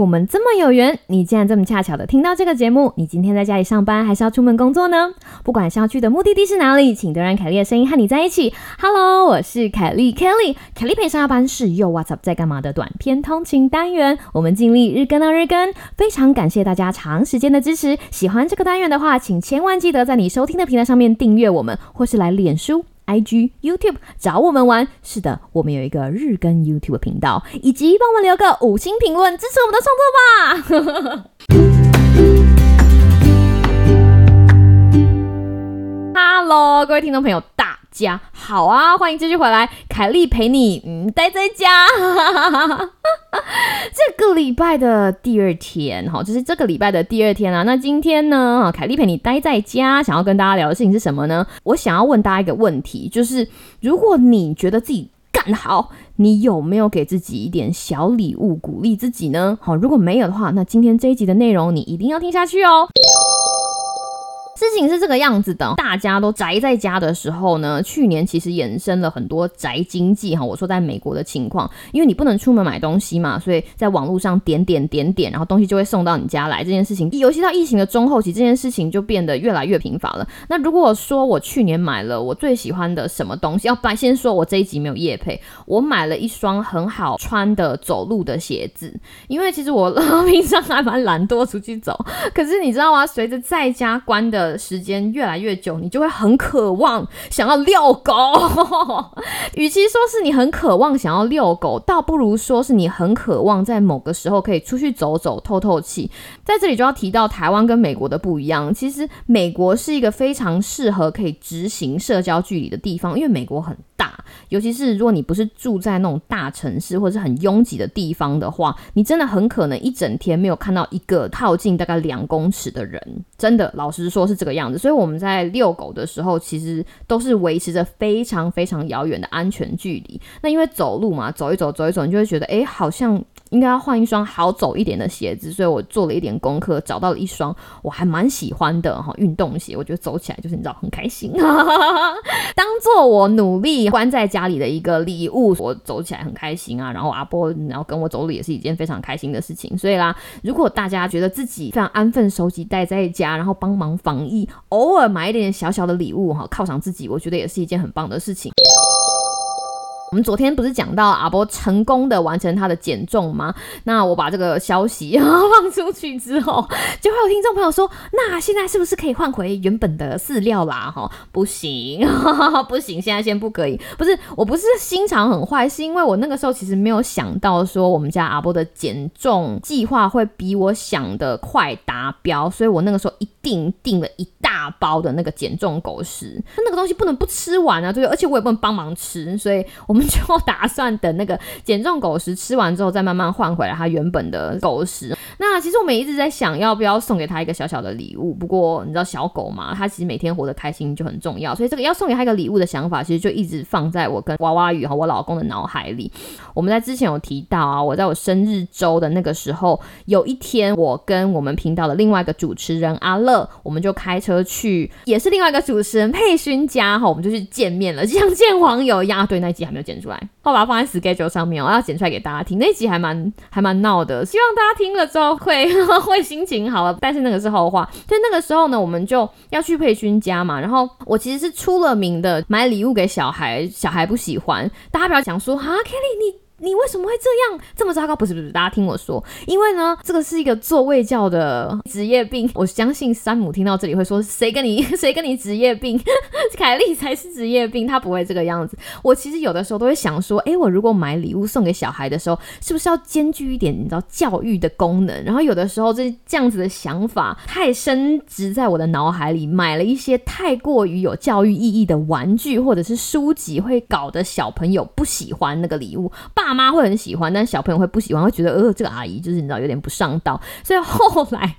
我们这么有缘，你竟然这么恰巧的听到这个节目。你今天在家里上班，还是要出门工作呢？不管是要去的目的地是哪里，请都让凯莉的声音和你在一起。Hello，我是凯莉，Kelly。凯莉陪上下班是又 What's up 在干嘛的短片通勤单元，我们尽力日更到日更。非常感谢大家长时间的支持。喜欢这个单元的话，请千万记得在你收听的平台上面订阅我们，或是来脸书。IG、YouTube 找我们玩，是的，我们有一个日更 YouTube 频道，以及帮我们留个五星评论，支持我们的创作吧。Hello，各位听众朋友，大家好啊，欢迎继续回来，凯莉陪你嗯待在家。这个礼拜的第二天，哈，就是这个礼拜的第二天啊。那今天呢，凯莉陪你待在家，想要跟大家聊的事情是什么呢？我想要问大家一个问题，就是如果你觉得自己干好，你有没有给自己一点小礼物鼓励自己呢？好，如果没有的话，那今天这一集的内容你一定要听下去哦。事情是这个样子的，大家都宅在家的时候呢，去年其实衍生了很多宅经济哈。我说在美国的情况，因为你不能出门买东西嘛，所以在网络上点点点点，然后东西就会送到你家来。这件事情，尤其到疫情的中后期，这件事情就变得越来越频繁了。那如果说我去年买了我最喜欢的什么东西，要不先说我这一集没有夜配，我买了一双很好穿的走路的鞋子，因为其实我 平常还蛮懒惰出去走，可是你知道吗？随着在家关的。时间越来越久，你就会很渴望想要遛狗。与其说是你很渴望想要遛狗，倒不如说是你很渴望在某个时候可以出去走走、透透气。在这里就要提到台湾跟美国的不一样。其实美国是一个非常适合可以执行社交距离的地方，因为美国很大，尤其是如果你不是住在那种大城市或者是很拥挤的地方的话，你真的很可能一整天没有看到一个靠近大概两公尺的人。真的，老实说是这个样子。所以我们在遛狗的时候，其实都是维持着非常非常遥远的安全距离。那因为走路嘛，走一走，走一走，你就会觉得，哎，好像。应该要换一双好走一点的鞋子，所以我做了一点功课，找到了一双我还蛮喜欢的哈运动鞋。我觉得走起来就是你知道很开心，当做我努力关在家里的一个礼物。我走起来很开心啊，然后阿波然后跟我走路也是一件非常开心的事情。所以啦，如果大家觉得自己非常安分守己待在家，然后帮忙防疫，偶尔买一点小小的礼物哈犒赏自己，我觉得也是一件很棒的事情。我们昨天不是讲到阿波成功的完成他的减重吗？那我把这个消息 放出去之后，就会有听众朋友说：“那现在是不是可以换回原本的饲料啦？”哈，不行，不行，现在先不可以。不是，我不是心肠很坏，是因为我那个时候其实没有想到说我们家阿波的减重计划会比我想的快达标，所以我那个时候一定订了一大包的那个减重狗食。那个东西不能不吃完啊，对，而且我也不能帮忙吃，所以我们。就打算等那个减重狗食吃完之后，再慢慢换回来它原本的狗食。那其实我们一直在想要不要送给他一个小小的礼物。不过你知道小狗嘛，它其实每天活得开心就很重要，所以这个要送给他一个礼物的想法，其实就一直放在我跟娃娃鱼和我老公的脑海里。我们在之前有提到啊，我在我生日周的那个时候，有一天我跟我们频道的另外一个主持人阿乐，我们就开车去，也是另外一个主持人佩勋家哈，我们就去见面了，就像见网友一样。对，那一集还没有。剪出来，我把它放在 schedule 上面，我要剪出来给大家听。那集还蛮还蛮闹的，希望大家听了之后会 会心情好了。但是那个是后话，就那个时候呢，我们就要去佩勋家嘛。然后我其实是出了名的买礼物给小孩，小孩不喜欢。大家不要讲说啊，Kelly 你。你为什么会这样这么糟糕？不是不是，大家听我说，因为呢，这个是一个做卫教的职业病。我相信山姆听到这里会说：“谁跟你 谁跟你职业病？凯莉才是职业病，他不会这个样子。”我其实有的时候都会想说：“哎，我如果买礼物送给小孩的时候，是不是要兼具一点你知道教育的功能？”然后有的时候这这样子的想法太深植在我的脑海里，买了一些太过于有教育意义的玩具或者是书籍，会搞得小朋友不喜欢那个礼物。爸。妈妈会很喜欢，但小朋友会不喜欢，会觉得呃，这个阿姨就是你知道有点不上道。所以后来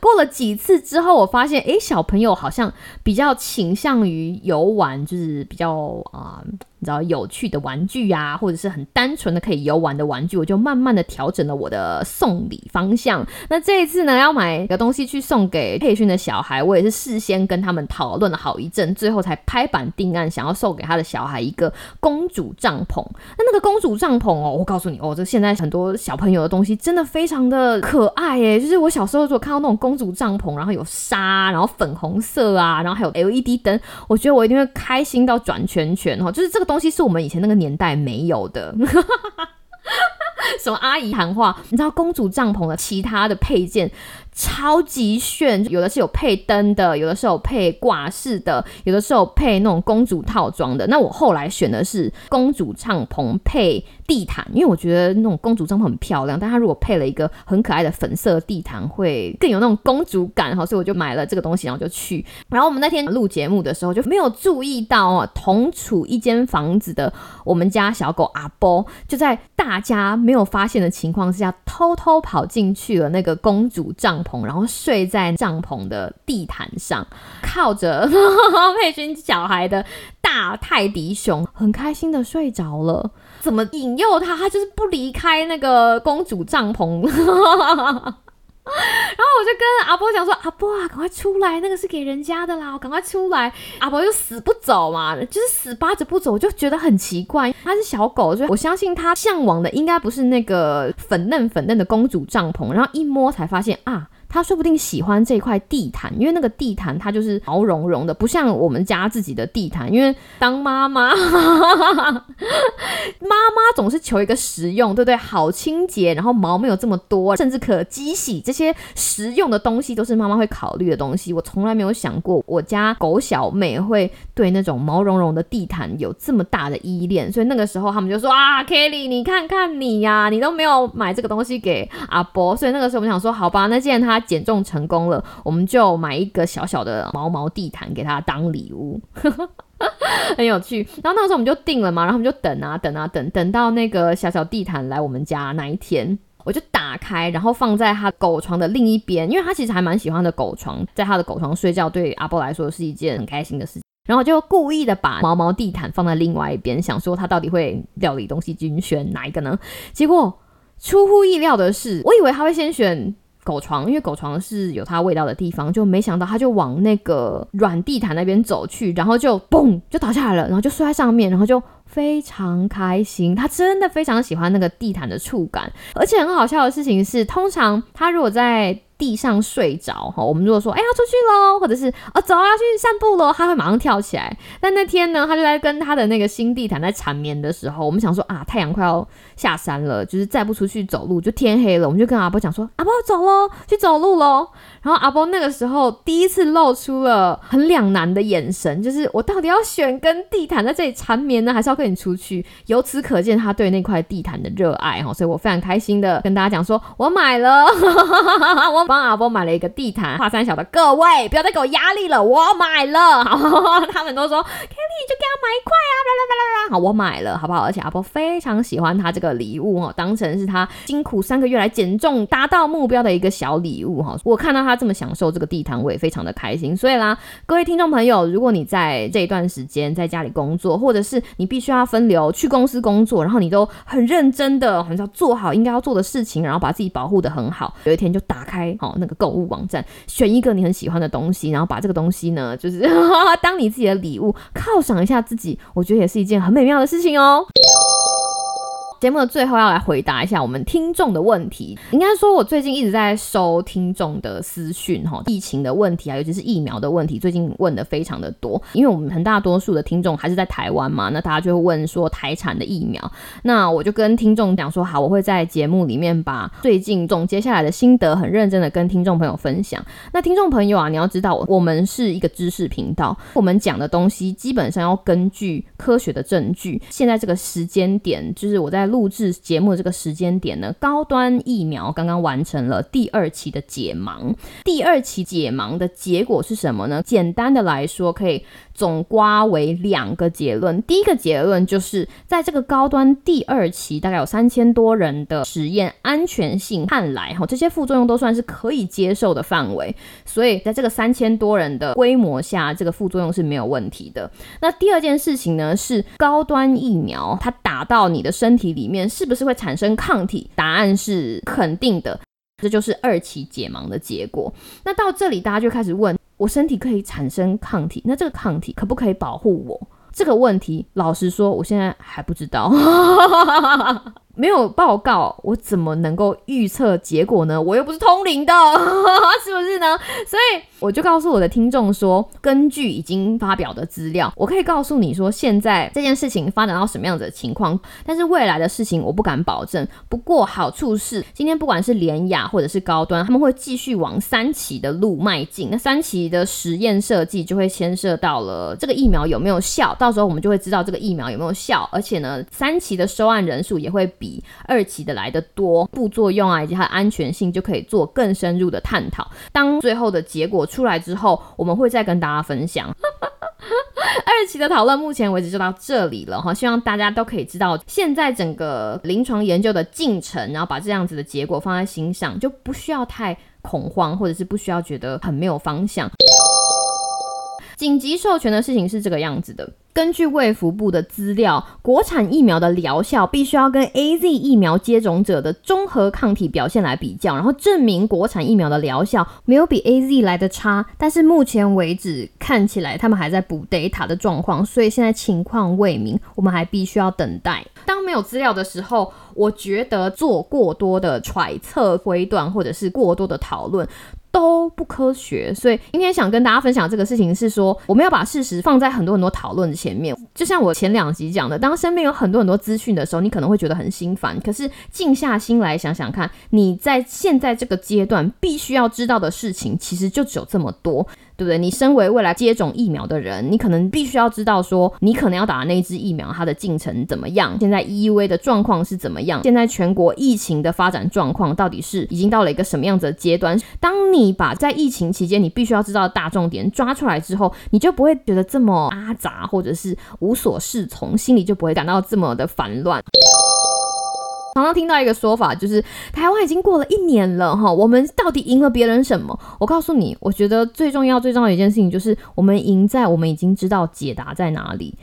过了几次之后，我发现，哎，小朋友好像比较倾向于游玩，就是比较啊你知道有趣的玩具啊，或者是很单纯的可以游玩的玩具，我就慢慢的调整了我的送礼方向。那这一次呢，要买一个东西去送给佩训的小孩，我也是事先跟他们讨论了好一阵，最后才拍板定案，想要送给他的小孩一个公主帐篷。那那个公主帐篷哦，我告诉你哦，这现在很多小朋友的东西真的非常的可爱耶。就是我小时候如果看到那种公主帐篷，然后有纱，然后粉红色啊，然后还有 LED 灯，我觉得我一定会开心到转圈圈哦。就是这个。东西是我们以前那个年代没有的，什么阿姨谈话？你知道公主帐篷的其他的配件？超级炫，有的是有配灯的，有的是有配挂饰的，有的是有配那种公主套装的。那我后来选的是公主帐篷配地毯，因为我觉得那种公主帐篷很漂亮，但它如果配了一个很可爱的粉色地毯，会更有那种公主感哈。所以我就买了这个东西，然后就去。然后我们那天录节目的时候就没有注意到啊，同处一间房子的我们家小狗阿波，就在大家没有发现的情况之下，偷偷跑进去了那个公主帐。然后睡在帐篷的地毯上，靠着 佩君小孩的大泰迪熊，很开心的睡着了。怎么引诱他？他就是不离开那个公主帐篷。然后我就跟阿波讲说：“阿波啊，赶快出来，那个是给人家的啦，赶快出来！”阿波就死不走嘛，就是死扒着不走，我就觉得很奇怪。它是小狗，所以我相信它向往的应该不是那个粉嫩粉嫩的公主帐篷。然后一摸才发现啊。他说不定喜欢这块地毯，因为那个地毯它就是毛茸茸的，不像我们家自己的地毯。因为当妈妈，妈妈总是求一个实用，对不对？好清洁，然后毛没有这么多，甚至可机洗，这些实用的东西都是妈妈会考虑的东西。我从来没有想过我家狗小妹会对那种毛茸茸的地毯有这么大的依恋，所以那个时候他们就说啊，Kelly，你看看你呀，你都没有买这个东西给阿波，所以那个时候我们想说，好吧，那既然他。他减重成功了，我们就买一个小小的毛毛地毯给他当礼物，很有趣。然后那时候我们就定了嘛，然后我们就等啊等啊等，等到那个小小地毯来我们家那一天，我就打开，然后放在他狗床的另一边，因为他其实还蛮喜欢的狗床，在他的狗床睡觉，对阿波来说是一件很开心的事情。然后就故意的把毛毛地毯放在另外一边，想说他到底会料理东西精选哪一个呢？结果出乎意料的是，我以为他会先选。狗床，因为狗床是有它味道的地方，就没想到它就往那个软地毯那边走去，然后就嘣就倒下来了，然后就摔在上面，然后就非常开心。它真的非常喜欢那个地毯的触感，而且很好笑的事情是，通常它如果在地上睡着哈，我们如果说哎要出去喽，或者是啊走啊去散步喽，他会马上跳起来。但那天呢，他就在跟他的那个新地毯在缠绵的时候，我们想说啊太阳快要下山了，就是再不出去走路就天黑了，我们就跟阿波讲说阿波走喽，去走路喽。然后阿波那个时候第一次露出了很两难的眼神，就是我到底要选跟地毯在这里缠绵呢，还是要跟你出去？由此可见他对那块地毯的热爱哈，所以我非常开心的跟大家讲说，我买了，我 帮阿波买了一个地毯，华三小的各位不要再给我压力了，我买了，他们都说 Kelly 就给他买一块啊，啦啦啦啦啦，好，我买了，好不好？而且阿波非常喜欢他这个礼物哈，当成是他辛苦三个月来减重达到目标的一个小礼物哈，我看到他。这么享受这个地毯，我也非常的开心。所以啦，各位听众朋友，如果你在这一段时间在家里工作，或者是你必须要分流去公司工作，然后你都很认真的，很要做好应该要做的事情，然后把自己保护的很好。有一天就打开好那个购物网站，选一个你很喜欢的东西，然后把这个东西呢，就是 当你自己的礼物，犒赏一下自己，我觉得也是一件很美妙的事情哦。节目的最后要来回答一下我们听众的问题。应该说，我最近一直在收听众的私讯哈，疫情的问题啊，尤其是疫苗的问题，最近问的非常的多。因为我们很大多数的听众还是在台湾嘛，那大家就会问说台产的疫苗。那我就跟听众讲说，好，我会在节目里面把最近总结下来的心得，很认真的跟听众朋友分享。那听众朋友啊，你要知道，我们是一个知识频道，我们讲的东西基本上要根据科学的证据。现在这个时间点，就是我在录。录制节目这个时间点呢，高端疫苗刚刚完成了第二期的解盲。第二期解盲的结果是什么呢？简单的来说，可以总刮为两个结论。第一个结论就是在这个高端第二期，大概有三千多人的实验安全性看来，哈，这些副作用都算是可以接受的范围。所以在这个三千多人的规模下，这个副作用是没有问题的。那第二件事情呢，是高端疫苗它打到你的身体里面，是不是会产生抗体？答案是肯定的。这就是二期解盲的结果。那到这里，大家就开始问：我身体可以产生抗体，那这个抗体可不可以保护我？这个问题，老实说，我现在还不知道。没有报告，我怎么能够预测结果呢？我又不是通灵的，是不是呢？所以我就告诉我的听众说，根据已经发表的资料，我可以告诉你说，现在这件事情发展到什么样子的情况，但是未来的事情我不敢保证。不过好处是，今天不管是联雅或者是高端，他们会继续往三期的路迈进。那三期的实验设计就会牵涉到了这个疫苗有没有效，到时候我们就会知道这个疫苗有没有效，而且呢，三期的收案人数也会。比二期的来的多，副作用啊以及它的安全性就可以做更深入的探讨。当最后的结果出来之后，我们会再跟大家分享。二期的讨论目前为止就到这里了哈，希望大家都可以知道现在整个临床研究的进程，然后把这样子的结果放在心上，就不需要太恐慌，或者是不需要觉得很没有方向。紧急授权的事情是这个样子的。根据卫福部的资料，国产疫苗的疗效必须要跟 A Z 疫苗接种者的综合抗体表现来比较，然后证明国产疫苗的疗效没有比 A Z 来的差。但是目前为止看起来他们还在补 data 的状况，所以现在情况未明，我们还必须要等待。当没有资料的时候，我觉得做过多的揣测、推断或者是过多的讨论。都不科学，所以今天想跟大家分享这个事情是说，我们要把事实放在很多很多讨论的前面。就像我前两集讲的，当身边有很多很多资讯的时候，你可能会觉得很心烦。可是静下心来想想看，你在现在这个阶段必须要知道的事情，其实就只有这么多。对不对？你身为未来接种疫苗的人，你可能必须要知道说，你可能要打的那支疫苗它的进程怎么样？现在 EUA 的状况是怎么样？现在全国疫情的发展状况到底是已经到了一个什么样子的阶段？当你把在疫情期间你必须要知道的大重点抓出来之后，你就不会觉得这么阿杂，或者是无所适从，心里就不会感到这么的烦乱。常常听到一个说法，就是台湾已经过了一年了，哈，我们到底赢了别人什么？我告诉你，我觉得最重要、最重要的一件事情，就是我们赢在我们已经知道解答在哪里。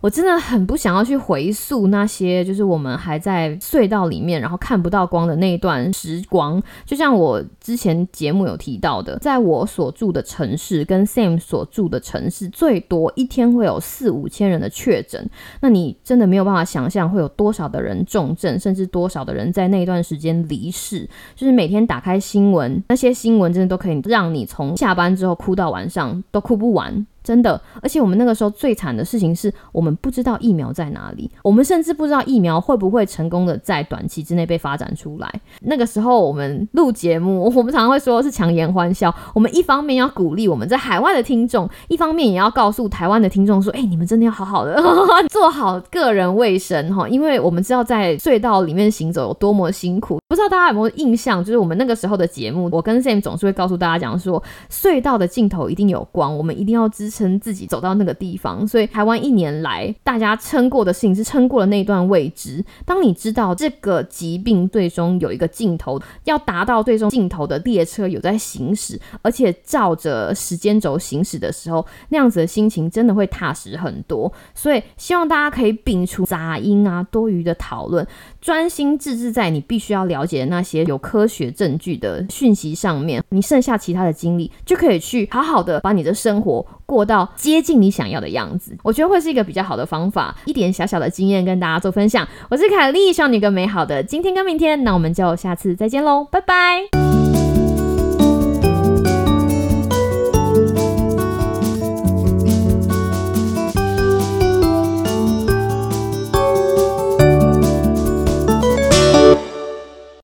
我真的很不想要去回溯那些，就是我们还在隧道里面，然后看不到光的那一段时光。就像我之前节目有提到的，在我所住的城市跟 Sam 所住的城市，最多一天会有四五千人的确诊。那你真的没有办法想象会有多少的人重症，甚至多少的人在那段时间离世。就是每天打开新闻，那些新闻真的都可以让你从下班之后哭到晚上都哭不完。真的，而且我们那个时候最惨的事情是我们不知道疫苗在哪里，我们甚至不知道疫苗会不会成功的在短期之内被发展出来。那个时候我们录节目，我们常常会说是强颜欢笑。我们一方面要鼓励我们在海外的听众，一方面也要告诉台湾的听众说：“哎，你们真的要好好的 做好个人卫生哈，因为我们知道在隧道里面行走有多么辛苦。”不知道大家有没有印象，就是我们那个时候的节目，我跟 Sam 总是会告诉大家讲说，隧道的尽头一定有光，我们一定要支持。撑自己走到那个地方，所以台湾一年来大家撑过的事情是撑过了那段未知。当你知道这个疾病最终有一个尽头，要达到最终尽头的列车有在行驶，而且照着时间轴行驶的时候，那样子的心情真的会踏实很多。所以希望大家可以摒除杂音啊、多余的讨论，专心致志在你必须要了解的那些有科学证据的讯息上面。你剩下其他的精力就可以去好好的把你的生活过。到接近你想要的样子，我觉得会是一个比较好的方法。一点小小的经验跟大家做分享。我是凯丽，希望你更美好的今天跟明天。那我们就下次再见喽，拜拜。